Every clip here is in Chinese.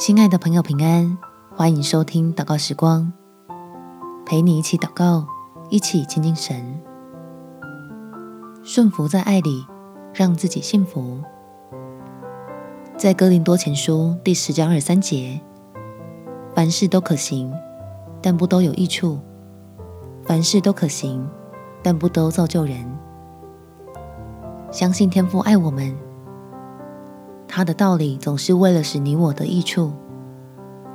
亲爱的朋友，平安！欢迎收听祷告时光，陪你一起祷告，一起亲近神，顺服在爱里，让自己幸福。在哥林多前书第十章二十三节，凡事都可行，但不都有益处；凡事都可行，但不都造就人。相信天父爱我们。他的道理总是为了使你我得益处，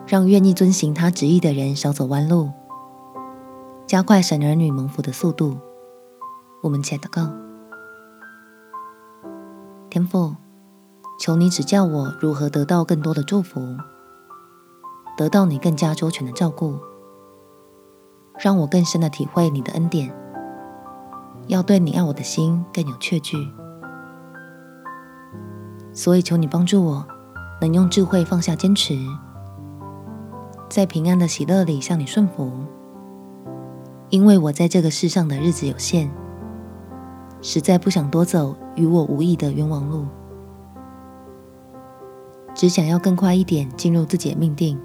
让愿意遵行他旨意的人少走弯路，加快神儿女蒙福的速度。我们且祷告：天父，求你指教我如何得到更多的祝福，得到你更加周全的照顾，让我更深的体会你的恩典，要对你爱我的心更有确据。所以，求你帮助我，能用智慧放下坚持，在平安的喜乐里向你顺服。因为我在这个世上的日子有限，实在不想多走与我无益的冤枉路，只想要更快一点进入自己的命定，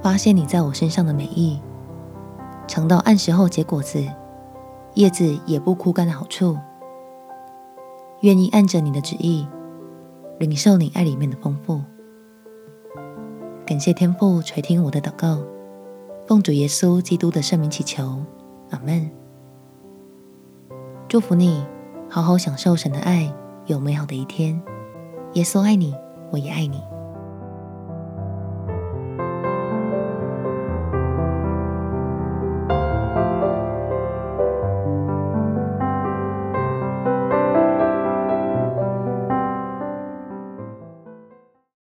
发现你在我身上的美意，尝到按时候结果子，叶子也不枯干的好处，愿意按着你的旨意。领受你爱里面的丰富，感谢天父垂听我的祷告，奉主耶稣基督的圣名祈求，阿门。祝福你，好好享受神的爱，有美好的一天。耶稣爱你，我也爱你。